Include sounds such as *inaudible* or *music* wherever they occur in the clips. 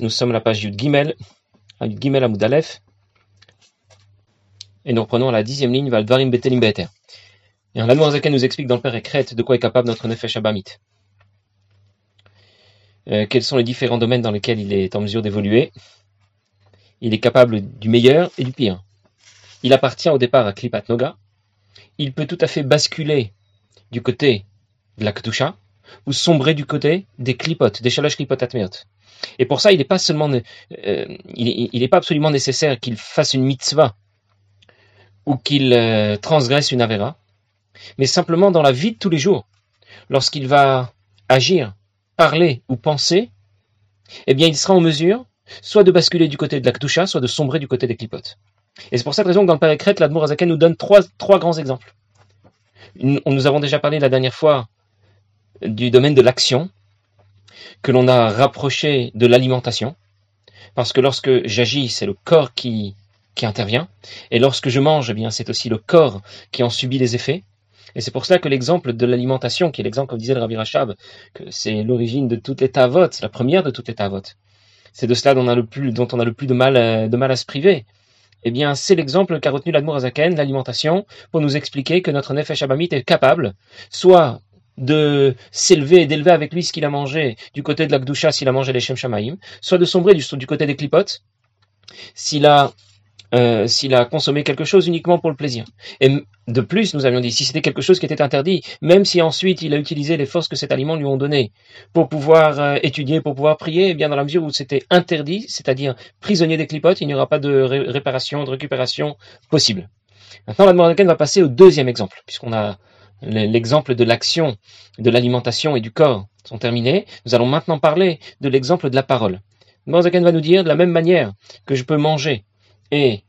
nous sommes à la page Yud Gimel, à Yud Gimel et nous reprenons la dixième ligne, Valdvarim Betelim Beter. Et l'Admorazaken nous explique dans le Perekret de quoi est capable notre Nefesh Abamit. Euh, quels sont les différents domaines dans lesquels il est en mesure d'évoluer? Il est capable du meilleur et du pire. Il appartient au départ à Klipat Noga. Il peut tout à fait basculer du côté de la Kedusha, ou sombrer du côté des clipotes, des chalash clipotes Et pour ça, il n'est pas seulement, euh, il n'est pas absolument nécessaire qu'il fasse une mitzvah ou qu'il euh, transgresse une avera, mais simplement dans la vie de tous les jours, lorsqu'il va agir, parler ou penser, eh bien, il sera en mesure soit de basculer du côté de la Kdusha, soit de sombrer du côté des clipotes. Et c'est pour cette raison que dans le Père l'Admour Azaken nous donne trois, trois grands exemples. Nous avons déjà parlé la dernière fois du domaine de l'action, que l'on a rapproché de l'alimentation, parce que lorsque j'agis, c'est le corps qui, qui intervient, et lorsque je mange, eh bien c'est aussi le corps qui en subit les effets. Et c'est pour cela que l'exemple de l'alimentation, qui est l'exemple, comme disait le Rabbi Rachab, que c'est l'origine de toutes les tavotes, la première de toutes les tavotes, c'est de cela dont on a le plus, dont on a le plus de mal, euh, de mal à se priver. Eh bien, c'est l'exemple qu'a retenu l'Admour Azaken, l'alimentation, pour nous expliquer que notre Nefesh Abamit est capable, soit de s'élever et d'élever avec lui ce qu'il a mangé du côté de la Gdusha s'il a mangé les Shem Shamaim, soit de sombrer du, du côté des clipotes s'il a, euh, a consommé quelque chose uniquement pour le plaisir. Et de plus, nous avions dit, si c'était quelque chose qui était interdit, même si ensuite il a utilisé les forces que cet aliment lui ont données pour pouvoir euh, étudier, pour pouvoir prier, eh bien dans la mesure où c'était interdit, c'est-à-dire prisonnier des clipotes, il n'y aura pas de réparation, de récupération possible. Maintenant, la Mordekan va passer au deuxième exemple, puisqu'on a l'exemple de l'action, de l'alimentation et du corps sont terminés. Nous allons maintenant parler de l'exemple de la parole. Morzaken va nous dire de la même manière que je peux manger et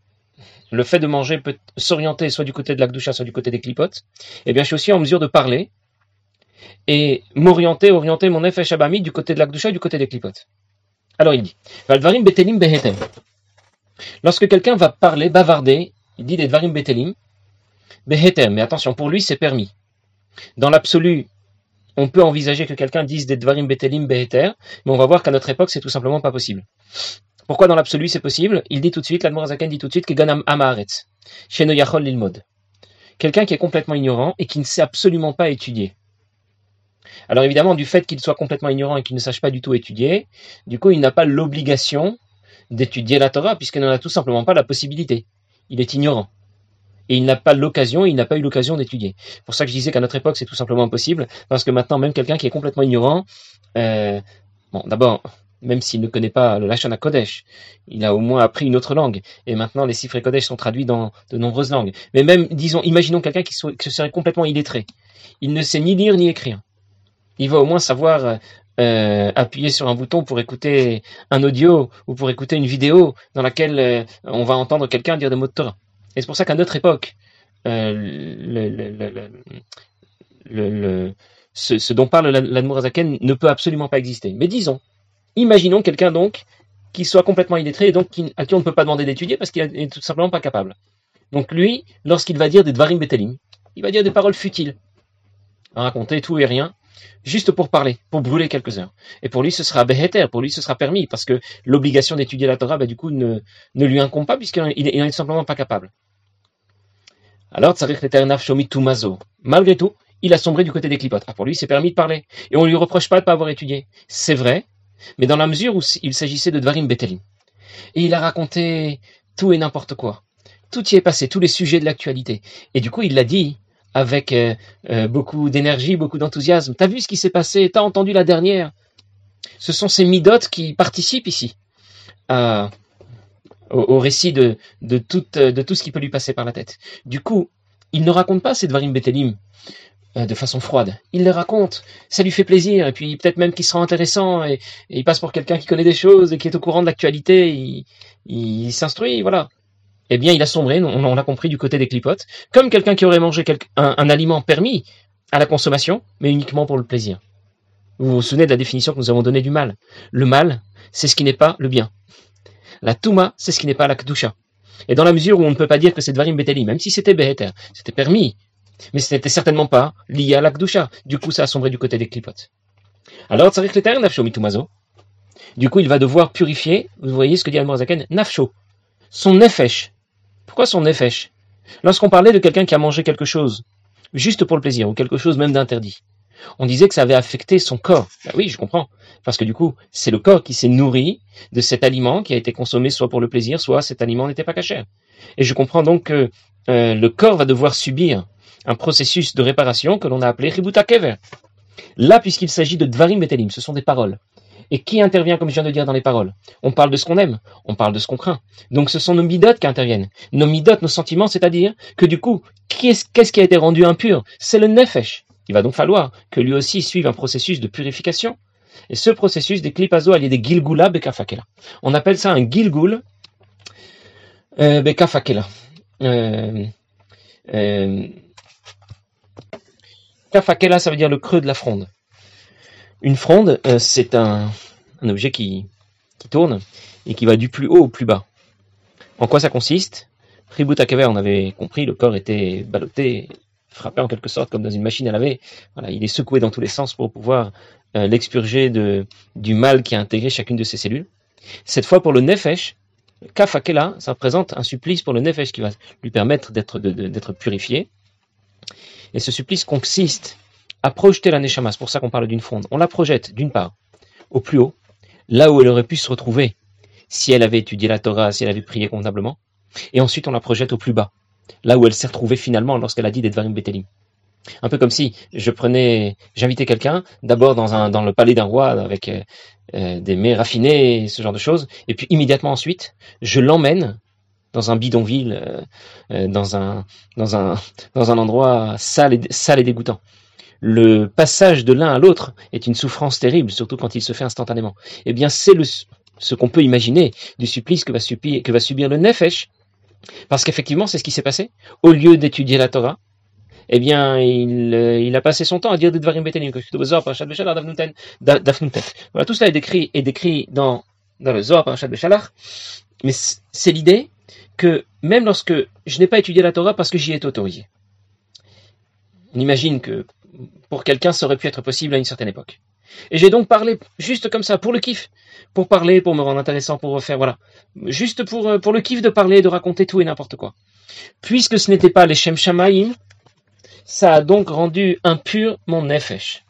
le fait de manger peut s'orienter soit du côté de l'akdoucha, soit du côté des clipotes, eh bien je suis aussi en mesure de parler et m'orienter, orienter mon effet shabami du côté de l'akdoucha et du côté des clipotes. Alors il dit, Valvarim betelim behetem. Lorsque quelqu'un va parler, bavarder, il dit des dvarim betelim, behetem, mais attention, pour lui c'est permis. Dans l'absolu, on peut envisager que quelqu'un dise des dvarim betelim beheter, mais on va voir qu'à notre époque, c'est tout simplement pas possible. Pourquoi dans l'absolu c'est possible? Il dit tout de suite, l'Admorazaken dit tout de suite que ganam amaretz, sheno yachol lilmod. Quelqu'un qui est complètement ignorant et qui ne sait absolument pas étudier. Alors évidemment, du fait qu'il soit complètement ignorant et qu'il ne sache pas du tout étudier, du coup, il n'a pas l'obligation d'étudier la Torah, puisqu'il n'en a tout simplement pas la possibilité. Il est ignorant et il n'a pas l'occasion, il n'a pas eu l'occasion d'étudier. C'est pour ça que je disais qu'à notre époque, c'est tout simplement impossible, parce que maintenant, même quelqu'un qui est complètement ignorant, euh, bon, d'abord, même s'il ne connaît pas le Lashon Kodesh, il a au moins appris une autre langue. Et maintenant, les chiffres Kodesh sont traduits dans de nombreuses langues. Mais même, disons, imaginons quelqu'un qui, serait complètement illettré. Il ne sait ni lire ni écrire. Il va au moins savoir euh, appuyer sur un bouton pour écouter un audio ou pour écouter une vidéo dans laquelle euh, on va entendre quelqu'un dire des mots de Torah. Et c'est pour ça qu'à notre époque, euh, ce, dont parle l'Admorazaken ne peut absolument pas exister. Mais disons, imaginons quelqu'un donc qui soit complètement illettré et donc à qui on ne peut pas demander d'étudier parce qu'il n'est tout simplement pas capable. Donc lui, lorsqu'il va dire des dvarim betelim, il va dire des paroles futiles, raconter tout et rien, juste pour parler, pour brûler quelques heures. Et pour lui, ce sera beheter, pour lui, ce sera permis, parce que l'obligation d'étudier la Torah, bah, du coup, ne, ne lui incombe pas, puisqu'il n'est simplement pas capable. Alors, Tumazo. Malgré tout, il a sombré du côté des clipotes. Ah, pour lui, c'est permis de parler. Et on lui reproche pas de pas avoir étudié. C'est vrai, mais dans la mesure où il s'agissait de Dvarim Betelim. Et il a raconté tout et n'importe quoi. Tout y est passé, tous les sujets de l'actualité. Et du coup, il l'a dit avec euh, euh, beaucoup d'énergie, beaucoup d'enthousiasme. T'as vu ce qui s'est passé? T'as entendu la dernière? Ce sont ces midotes qui participent ici au, récit de, de, tout, ce qui peut lui passer par la tête. Du coup, il ne raconte pas ces Dvarim Betelim euh, de façon froide. Il les raconte, ça lui fait plaisir, et puis peut-être même qu'il sera intéressant, et, il passe pour quelqu'un qui connaît des choses et qui est au courant de l'actualité, il s'instruit, voilà. Eh bien, il a sombré, on, l'a compris, du côté des clipotes, comme quelqu'un qui aurait mangé un, aliment permis à la consommation, mais uniquement pour le plaisir. Vous vous souvenez de la définition que nous avons donnée du mal Le mal, c'est ce qui n'est pas le bien. La Touma, c'est ce qui n'est pas la Kedusha. Et dans la mesure où on ne peut pas dire que c'est Dvarim Beteli, même si c'était Beheter, c'était permis, mais ce n'était certainement pas lié à la Kedusha. Du coup, ça a sombré du côté des clipotes. Alors, Tzarich Leter Nafsho Mitumazo. Du coup, il va devoir purifier, vous voyez ce que dit Al-Morzaken, nafsho, son nefesh. Pourquoi son nefesh Lorsqu'on parlait de quelqu'un qui a mangé quelque chose, juste pour le plaisir, ou quelque chose même d'interdit, on disait que ça avait affecté son corps. Ben oui, je comprends. Parce que du coup, c'est le corps qui s'est nourri de cet aliment qui a été consommé soit pour le plaisir, soit cet aliment n'était pas caché. Et je comprends donc que euh, le corps va devoir subir un processus de réparation que l'on a appelé Ributa Kever. Là, puisqu'il s'agit de Dvarim Betelim, ce sont des paroles. Et qui intervient, comme je viens de dire, dans les paroles? On parle de ce qu'on aime, on parle de ce qu'on craint. Donc ce sont nos midotes qui interviennent. Nos midotes, nos sentiments, c'est-à-dire que du coup, qu'est-ce qui a été rendu impur? C'est le nefesh. Il va donc falloir que lui aussi suive un processus de purification. Et ce processus des clipazo, il y a des gilgula bekafakela. On appelle ça un gilgul euh, bekafakela. Euh, euh, kafakela, ça veut dire le creux de la fronde. Une fronde, euh, c'est un, objet qui, tourne et qui va du plus haut au plus bas. En quoi ça consiste? Ributakaver, on avait compris, le corps était ballotté, frappé en quelque sorte comme dans une machine à laver. Voilà, il est secoué dans tous les sens pour pouvoir euh, l'expurger du mal qui a intégré chacune de ses cellules. Cette fois pour le nefesh, kafakela, ça représente un supplice pour le nefesh qui va lui permettre d'être purifié. Et ce supplice consiste à projeter la neshama, c'est pour ça qu'on parle d'une fronde. On la projette d'une part au plus haut, là où elle aurait pu se retrouver si elle avait étudié la Torah, si elle avait prié convenablement, et ensuite on la projette au plus bas, là où elle s'est retrouvée finalement lorsqu'elle a dit d'Edvarim Betelim. Un peu comme si je prenais, j'invitais quelqu'un d'abord dans un dans le palais d'un roi avec euh, euh, des mets raffinés, ce genre de choses, et puis immédiatement ensuite je l'emmène dans un bidonville, euh, dans un dans un dans un endroit sale et, sale et dégoûtant. Le passage de l'un à l'autre est une souffrance terrible, surtout quand il se fait instantanément. Eh bien, c'est ce qu'on peut imaginer du supplice que va subir, que le Nefesh parce qu'effectivement, c'est ce qui s'est passé. Au lieu d'étudier la Torah, eh bien, il, euh, a passé son temps à dire des Dvarim Betelim, Voilà, tout cela est décrit, dans, dans le Zohar, Parashat Beshalach. Mais c'est l'idée que même lorsque je n'ai pas étudié la Torah parce que j'y ai autorisé. On imagine que pour quelqu'un, ça aurait pu être possible à une certaine époque. Et j'ai donc parlé juste comme ça, pour le kiff, pour parler, pour me rendre intéressant, pour refaire, voilà. Juste pour, euh, le kiff de parler, de raconter tout et n'importe quoi. Puisque ce n'était pas les Shem Shamaim, ça a donc rendu impur mon Nefesh.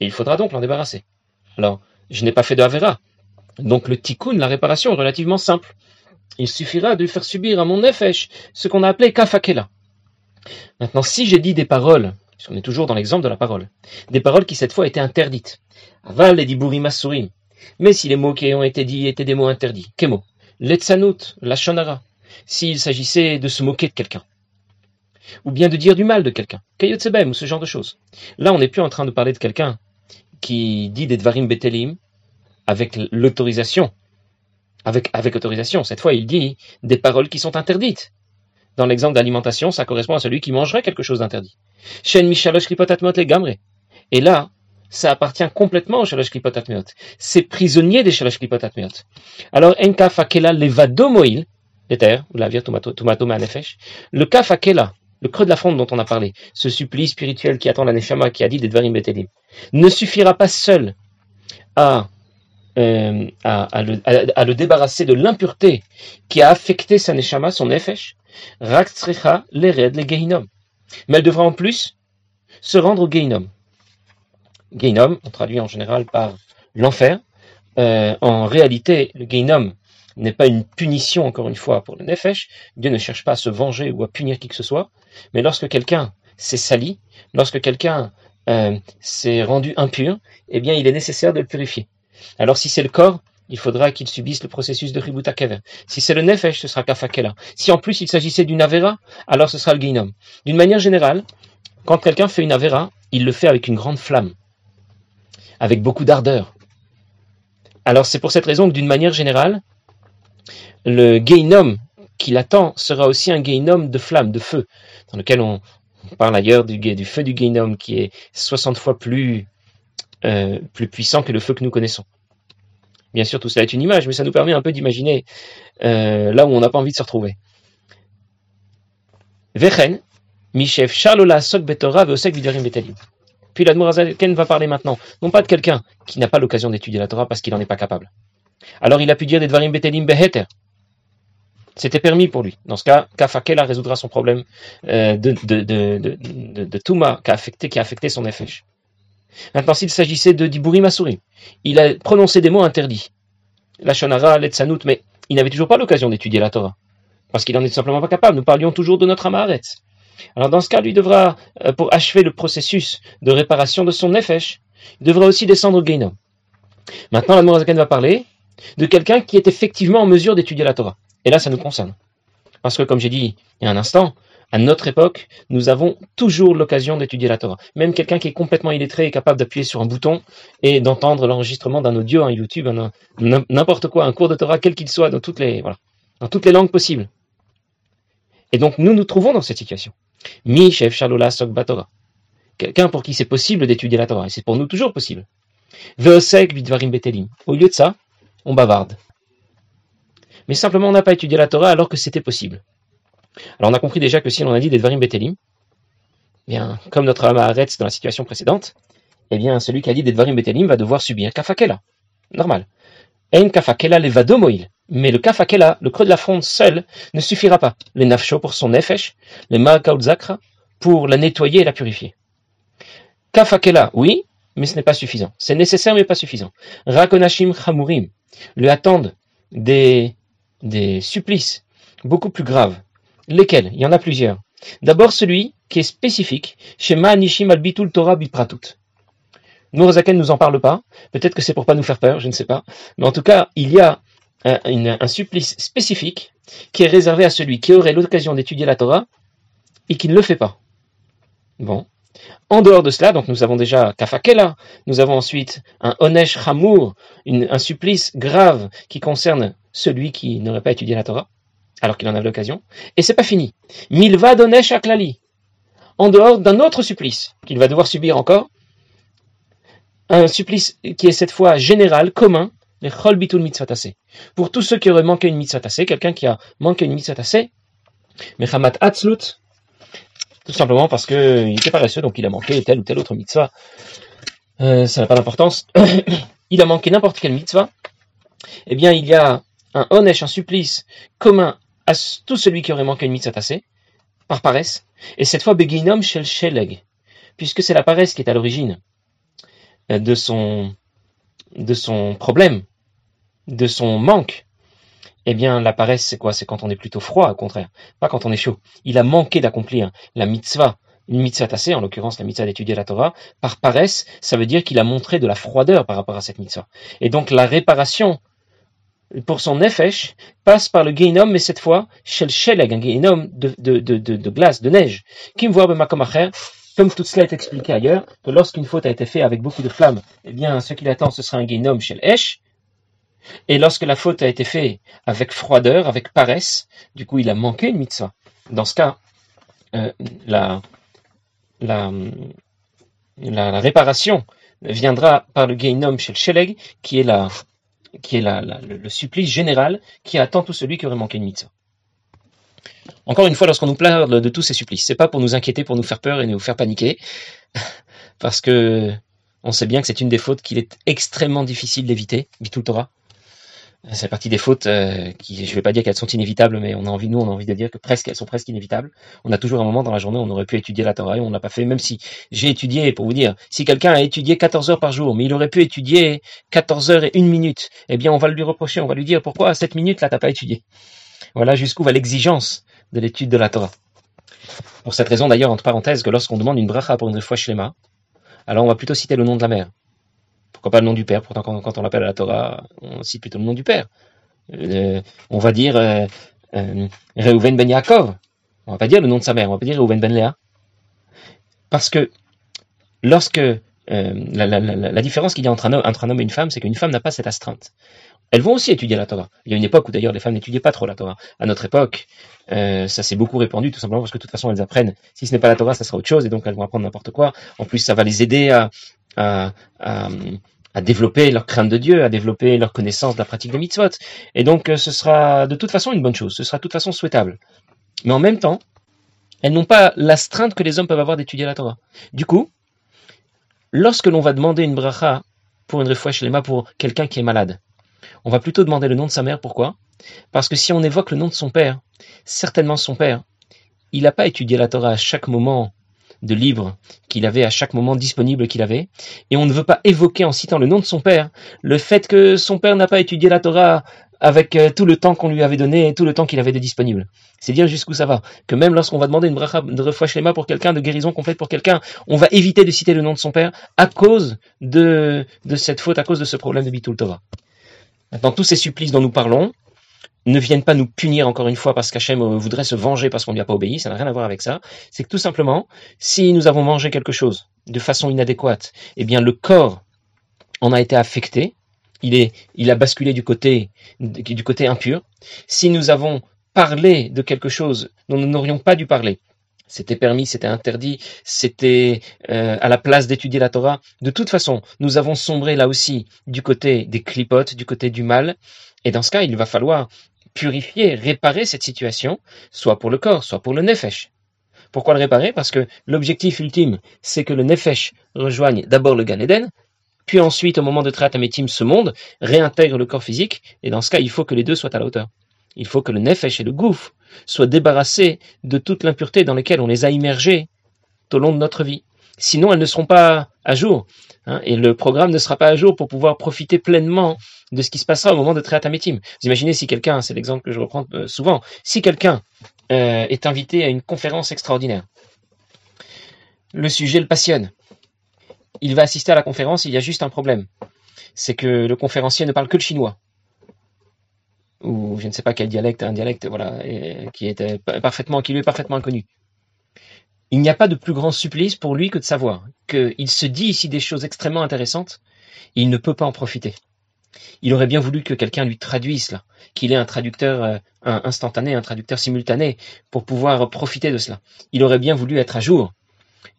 Et il faudra donc l'en débarrasser. Alors, je n'ai pas fait de Avera. Donc le tikkun, la réparation, est relativement simple. Il suffira de faire subir à mon Nefesh ce qu'on a appelé kafakela. Maintenant, si j'ai dit des paroles puisqu'on est toujours dans l'exemple de la parole. Des paroles qui cette fois étaient interdites. Aval et diburim asurim. Mais si les mots qui ont été dits étaient des mots interdits, quels mots? L'etsanut, la shonara. S'il s'agissait de se moquer de quelqu'un. Ou bien de dire du mal de quelqu'un. Kayotsebem, ou ce genre de choses. Là, on n'est plus en train de parler de quelqu'un qui dit des dvarim betelim avec l'autorisation. Avec autorisation. Cette fois, il dit des paroles qui sont interdites. Dans l'exemple d'alimentation, ça correspond à celui qui mangerait quelque chose d'interdit. Shen Et là, ça appartient complètement au shalosh klipotatmeot. C'est prisonnier des shalosh klipotatmeot. Alors, en kafakela levadomoil, l'éther, ou la vire tomato le kafakela, le creux de la fronde dont on a parlé, ce supplice spirituel qui attend la neshama, qui a dit des dvarim betelim, ne suffira pas seul à euh, le, débarrasser de l'impureté qui a affecté sa neshama, son nefesh, raktsrecha lered le gehinom. Mais elle devra en plus se rendre au Geinom. Geinom, on traduit en général par l'enfer. Euh, en réalité, le Geinom n'est pas une punition, encore une fois, pour le Nefesh. Dieu ne cherche pas à se venger ou à punir qui que ce soit. Mais lorsque quelqu'un s'est sali, lorsque quelqu'un euh, s'est rendu impur, eh bien, il est nécessaire de le purifier. Alors, si c'est le corps, il faudra qu'il subisse le processus de Ributa Kever. Si c'est le Nefesh, ce sera Kafakela. Si en plus il s'agissait d'une Avera, alors ce sera le Geinom. D'une manière générale, quand quelqu'un fait une Avera, il le fait avec une grande flamme, avec beaucoup d'ardeur. Alors c'est pour cette raison que d'une manière générale, le Geinom qui l'attend sera aussi un Geinom de flamme, de feu, dans lequel on, parle ailleurs du, feu du Geinom qui est 60 fois euh, plus puissant que le feu que nous connaissons. Bien sûr, tout cela est une image, mais ça nous permet un peu d'imaginer euh, là où on n'a pas envie de se retrouver. Vechen, Mishev Shalola Sok Betora Veosek Vidarim Betalim. Puis l'Admorazaken va parler maintenant, non pas de quelqu'un qui n'a pas l'occasion d'étudier la Torah parce qu'il n'en est pas capable. Alors il a pu dire des Dvarim Betelim Beheter. C'était permis pour lui. Dans ce cas, Kafakela résoudra son problème euh, de, de, de, de, Touma qui a affecté, qui a affecté son effet. Maintenant, s'il s'agissait de Dibouri Masuri, il a prononcé des mots interdits. La Shonara, l'Etzanout, mais il n'avait toujours pas l'occasion d'étudier la Torah. Parce qu'il n'en est simplement pas capable. Nous parlions toujours de notre Amaharet. Alors dans ce cas, lui devra, euh, pour achever le processus de réparation de son nefesh, il devra aussi descendre au Gainom. Maintenant, la Morazaken va parler de quelqu'un qui est effectivement en mesure d'étudier la Torah. Et là, ça nous concerne. Parce que, comme j'ai dit il y a un instant, à notre époque, nous avons toujours l'occasion d'étudier la Torah. Même quelqu'un qui est complètement illettré est capable d'appuyer sur un bouton et d'entendre l'enregistrement d'un audio, un YouTube, n'importe quoi, un cours de Torah, quel qu'il soit, dans toutes les, voilà, dans toutes les langues possibles. Et donc, nous nous trouvons dans cette situation. Mi chef Shalola Sok Torah. Quelqu'un pour qui c'est possible d'étudier la Torah. Et c'est pour nous toujours possible. Veosek Vidvarim Betelim. Au lieu de ça, on bavarde. Mais simplement, on n'a pas étudié la Torah alors que c'était possible. Alors on a compris déjà que si on a dit des Dvarim Betelim, eh bien, comme notre Amaharetz dans la situation précédente, eh bien, celui qui a dit des Dvarim Betelim va devoir subir Kafakela. Normal. En Kafakela levadomoil. Mais le Kafakela, le creux de la fronde seul, ne suffira pas. Le Nafsho pour son Nefesh, le Zakra pour la nettoyer et la purifier. Kafakela, oui, mais ce n'est pas suffisant. C'est nécessaire, mais pas suffisant. Rakonashim Chamurim lui attendent des, des supplices beaucoup plus graves Lesquels Il y en a plusieurs. D'abord celui qui est spécifique, Shema Nishim Albitul Torah Bipratut. Nourazaken ne nous en parle pas, peut-être que c'est pour pas nous faire peur, je ne sais pas. Mais en tout cas, il y a un, supplice spécifique qui est réservé à celui qui aurait l'occasion d'étudier la Torah et qui ne le fait pas. Bon. En dehors de cela, donc nous avons déjà Kafakela, nous avons ensuite un Onesh Hamour, un supplice grave qui concerne celui qui n'aurait pas étudié la Torah alors qu'il en avait l'occasion. Et c'est pas fini. Milva donesh aklali. En dehors d'un autre supplice qu'il va devoir subir encore, un supplice qui est cette fois général, commun, les chol bitul mitzvah Pour tous ceux qui auraient manqué une mitzvah quelqu'un qui a manqué une mitzvah tassé, mechamat atzlut, tout simplement parce qu'il était paresseux, donc il a manqué telle ou telle autre mitzvah. Euh, ça n'a pas d'importance. *coughs* il a manqué n'importe quelle mitzvah. Eh bien, il y a un onesh, un supplice commun à tout celui qui aurait manqué une mitzvah tassée, par paresse, et cette fois Beginom Shel Sheleg, puisque c'est la paresse qui est à l'origine euh, de son, de son problème, de son manque. Eh bien, la paresse, c'est quoi? C'est quand on est plutôt froid, au contraire, pas quand on est chaud. Il a manqué d'accomplir la mitzvah, une mitzvah tassée, en l'occurrence la mitzvah d'étudier la Torah, par paresse, ça veut dire qu'il a montré de la froideur par rapport à cette mitzvah. Et donc, la réparation pour son nefesh, passe par le Geinom, mais cette fois, chez le Sheleg, un Geinom de, de, de, glace, de neige. Kim voit comme tout cela est expliqué ailleurs, que lorsqu'une faute a été faite avec beaucoup de flammes, eh bien, ce qui l'attend, ce sera un Geinom chez Esh. Et lorsque la faute a été faite avec froideur, avec paresse, du coup, il a manqué une mitzvah. Dans ce cas, euh, la, la, la, réparation viendra par le Geinom chez le Sheleg, qui est la, qui est le, supplice général qui attend tout celui qui aurait manqué une mitzvah. Encore une fois, lorsqu'on nous parle de tous ces supplices, c'est pas pour nous inquiéter, pour nous faire peur et nous faire paniquer, *laughs* parce que on sait bien que c'est une des fautes qu'il est extrêmement difficile d'éviter, tout Torah. C'est partie des fautes euh, qui, je vais pas dire qu'elles sont inévitables, mais on a envie, nous, on a envie de dire que presque, elles sont presque inévitables. On a toujours un moment dans la journée où on aurait pu étudier la Torah et on l'a pas fait, même si j'ai étudié, pour vous dire, si quelqu'un a étudié 14 heures par jour, mais il aurait pu étudier 14 heures et une minute, eh bien, on va lui reprocher, on va lui dire, pourquoi à cette minute là, t'as pas étudié? Voilà jusqu'où va l'exigence de l'étude de la Torah. Pour cette raison, d'ailleurs, entre parenthèses, que lorsqu'on demande une bracha pour une fois shlema, alors on va plutôt citer le nom de la mère. Pourquoi pas le nom du Père? Pourtant, quand, on l'appelle à la Torah, on cite plutôt le nom du Père. Euh, on va dire euh, euh, Reuven ben Yaakov. On va pas dire le nom de sa mère, on va pas dire Reuven ben Léa. Parce que lorsque la, différence qu'il y a entre un homme et une femme, c'est qu'une femme n'a pas cette astreinte. Elles vont aussi étudier la Torah. Il y a une époque où d'ailleurs les femmes n'étudiaient pas trop la Torah. À notre époque, ça s'est beaucoup répandu, tout simplement parce que de toute façon elles apprennent. Si ce n'est pas la Torah, ça sera autre chose, et donc elles vont apprendre n'importe quoi. En plus, ça va les aider à, à, développer leur crainte de Dieu, à développer leur connaissance de la pratique des mitzvot. Et donc, euh, ce sera de toute façon une bonne chose, ce sera de toute façon souhaitable. Mais en même temps, elles n'ont pas l'astreinte que les hommes peuvent avoir d'étudier la Torah. Du coup, lorsque l'on va demander une bracha pour une refouach lema pour quelqu'un qui est malade, on va plutôt demander le nom de sa mère. Pourquoi? Parce que si on évoque le nom de son père, certainement son père, il n'a pas étudié la Torah à chaque moment de libre qu'il avait à chaque moment disponible qu'il avait, et on ne veut pas évoquer en citant le nom de son père le fait que son père n'a pas étudié la Torah avec euh, tout le temps qu'on lui avait donné et tout le temps qu'il avait de disponible. C'est dire jusqu'où ça va. Que même lorsqu'on va demander une bracha de refouach pour quelqu'un, de guérison complète pour quelqu'un, on va éviter de citer le nom de son père à cause de, de cette faute, à cause de ce problème de Bitul Torah. Maintenant, tous ces supplices dont nous parlons, ne viennent pas nous punir encore une fois parce qu'Hachem euh, voudrait se venger parce qu'on lui a pas obéi, ça n'a rien à voir avec ça. C'est que tout simplement, si nous avons mangé quelque chose de façon inadéquate, eh bien le corps en a été affecté, il, est, il a basculé du côté, du côté impur. Si nous avons parlé de quelque chose dont nous n'aurions pas dû parler, c'était permis, c'était interdit, c'était euh, à la place d'étudier la Torah. De toute façon, nous avons sombré là aussi du côté des clipotes, du côté du mal. Et dans ce cas, il va falloir purifier, réparer cette situation, soit pour le corps, soit pour le nefesh. Pourquoi le réparer? Parce que l'objectif ultime, c'est que le nefesh rejoigne d'abord le Gan Eden, puis ensuite, au moment de Triatametim, ce monde réintègre le corps physique, et dans ce cas, il faut que les deux soient à la hauteur. Il faut que le nefesh et le gouffre soient débarrassés de toute l'impureté dans laquelle on les a immergés tout au long de notre vie. Sinon, elles ne seront pas à jour. Hein, et le programme ne sera pas à jour pour pouvoir profiter pleinement de ce qui se passera au moment de Triatametim. Vous imaginez si quelqu'un, c'est l'exemple que je reprends euh, souvent, si quelqu'un euh, est invité à une conférence extraordinaire, le sujet le passionne, il va assister à la conférence, il y a juste un problème. C'est que le conférencier ne parle que le chinois. Ou je ne sais pas quel dialecte, un dialecte voilà, qui, est parfaitement, qui lui est parfaitement inconnu. Il n'y a pas de plus grand supplice pour lui que de savoir qu'il se dit ici des choses extrêmement intéressantes, et il ne peut pas en profiter. Il aurait bien voulu que quelqu'un lui traduise cela, qu'il ait un traducteur euh, instantané, un traducteur simultané, pour pouvoir profiter de cela. Il aurait bien voulu être à jour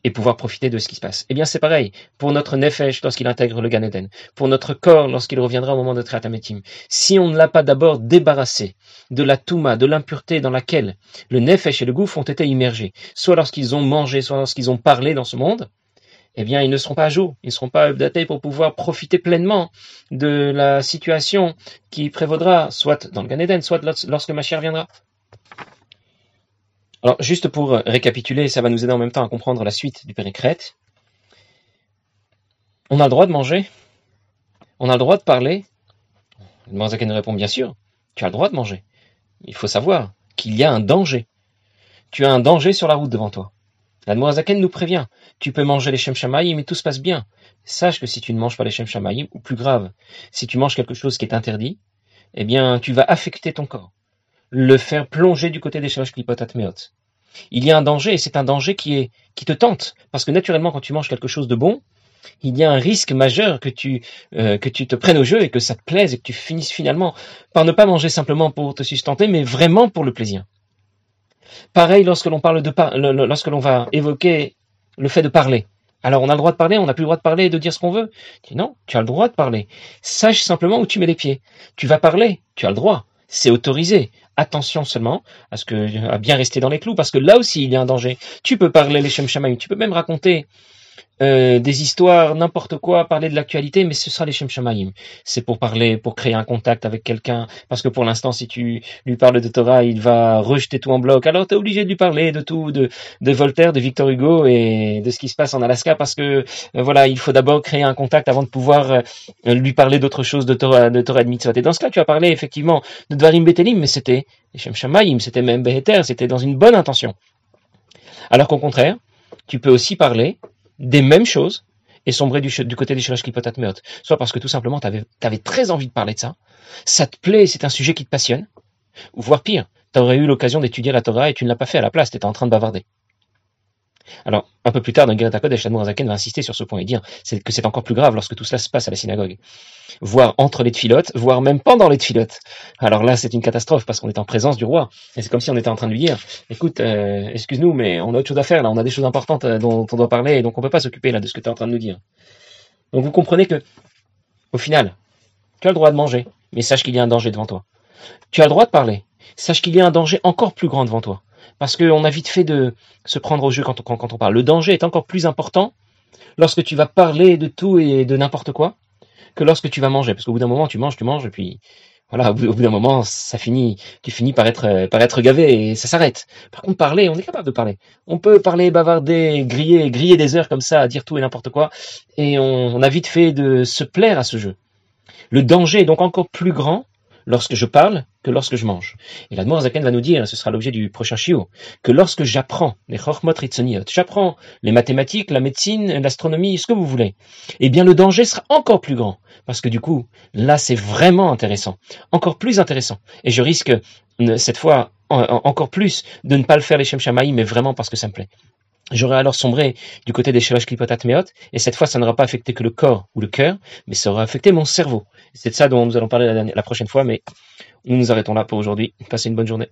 et pouvoir profiter de ce qui se passe. Eh bien, c'est pareil pour notre nefesh lorsqu'il intègre le Gan Eden, pour notre corps lorsqu'il reviendra au moment de Triatametim. Si on ne l'a pas d'abord débarrassé de la touma, de l'impureté dans laquelle le nefesh et le gouffre ont été immergés, soit lorsqu'ils ont mangé, soit lorsqu'ils ont parlé dans ce monde, eh bien, ils ne seront pas à jour, ils ne seront pas updatés pour pouvoir profiter pleinement de la situation qui prévaudra, soit dans le Gan Eden, soit lorsque ma chère viendra. Alors, juste pour récapituler, ça va nous aider en même temps à comprendre la suite du péricrète. On a le droit de manger On a le droit de parler Le Manzaken nous répond bien sûr, tu as le droit de manger. Il faut savoir qu'il y a un danger. Tu as un danger sur la route devant toi. La Zaken nous prévient. Tu peux manger les Shem Shamayim et tout se passe bien. Sache que si tu ne manges pas les Shem Shamayim, ou plus grave, si tu manges quelque chose qui est interdit, eh bien, tu vas affecter ton corps le faire plonger du côté des Shalosh Klipot Atmeot. Il y a un danger, et c'est un danger qui, est, qui te tente, parce que naturellement, quand tu manges quelque chose de bon, il y a un risque majeur que tu, euh, que tu te prennes au jeu et que ça te plaise et que tu finisses finalement par ne pas manger simplement pour te sustenter, mais vraiment pour le plaisir. Pareil lorsque l'on parle de lorsque l'on va évoquer le fait de parler. Alors on a le droit de parler, on n'a plus le droit de parler et de dire ce qu'on veut. non, tu as le droit de parler. Sache simplement où tu mets les pieds. Tu vas parler, tu as le droit c'est autorisé. Attention seulement à ce que à bien rester dans les clous, parce que là aussi il y a un danger. Tu peux parler les Shem tu peux même raconter euh, des histoires, n'importe quoi, parler de l'actualité, mais ce sera les Shem C'est pour parler, pour créer un contact avec quelqu'un, parce que pour l'instant, si tu lui parles de Torah, il va rejeter tout en bloc. Alors tu es obligé de lui parler de tout, de, Voltaire, de Victor Hugo et de ce qui se passe en Alaska, parce que euh, voilà, il faut d'abord créer un contact avant de pouvoir euh, lui parler d'autre chose de Torah, de Torah et de Mitzvot. Et dans ce cas, tu as parlé effectivement de Dvarim Betelim, mais c'était les Shem c'était même Beheter, c'était dans une bonne intention. Alors qu'au contraire, tu peux aussi parler des mêmes choses et sombrer du, côté des Shirash Klipotat Meot. Soit parce que tout simplement, tu avais, très envie de parler de ça, ça te plaît, c'est un sujet qui te passionne, ou voire pire, tu aurais eu l'occasion d'étudier la Torah et tu ne l'as pas fait à la place, tu étais en train de bavarder. Alors, un peu plus tard, dans Gereta Kodesh, Zaken va insister sur ce point et dire que c'est encore plus grave lorsque tout cela se passe à la synagogue. Voire entre les tfilotes, voire même pendant les tfilotes. Alors là, c'est une catastrophe parce qu'on est en présence du roi. Et c'est comme si on était en train de lui dire, écoute, euh, excuse-nous, mais on a autre chose à faire là, on a des choses importantes euh, dont on doit parler et donc on peut pas s'occuper là de ce que tu es en train de nous dire. Donc vous comprenez que, au final, tu as le droit de manger, mais sache qu'il y a un danger devant toi. Tu as le droit de parler, sache qu'il y a un danger encore plus grand devant toi parce qu'on a vite fait de se prendre au jeu quand on, parle. Le danger est encore plus important lorsque tu vas parler de tout et de n'importe quoi que lorsque tu vas manger. Parce qu'au bout d'un moment, tu manges, tu manges, et puis voilà, au bout, d'un moment, ça finit, tu finis par être, par être gavé et ça s'arrête. Par contre, parler, on est capable de parler. On peut parler, bavarder, griller, griller des heures comme ça, dire tout et n'importe quoi, et on a vite fait de se plaire à ce jeu. Le danger est donc encore plus grand lorsque je parle que lorsque je mange. Et la Zaken va nous dire, ce sera l'objet du prochain chiot, que lorsque j'apprends les chormot j'apprends les mathématiques, la médecine, l'astronomie, ce que vous voulez, eh bien le danger sera encore plus grand. Parce que du coup, là c'est vraiment intéressant, encore plus intéressant. Et je risque, cette fois, encore plus de ne pas le faire les Shem mais vraiment parce que ça me plaît. J'aurai alors sombré du côté des Shalosh Klipotat et cette fois, ça n'aura pas affecté que le corps ou le cœur, mais ça aura affecté mon cerveau. C'est de ça dont nous allons parler la, la prochaine fois, mais nous nous arrêtons là pour aujourd'hui. Passez une bonne journée.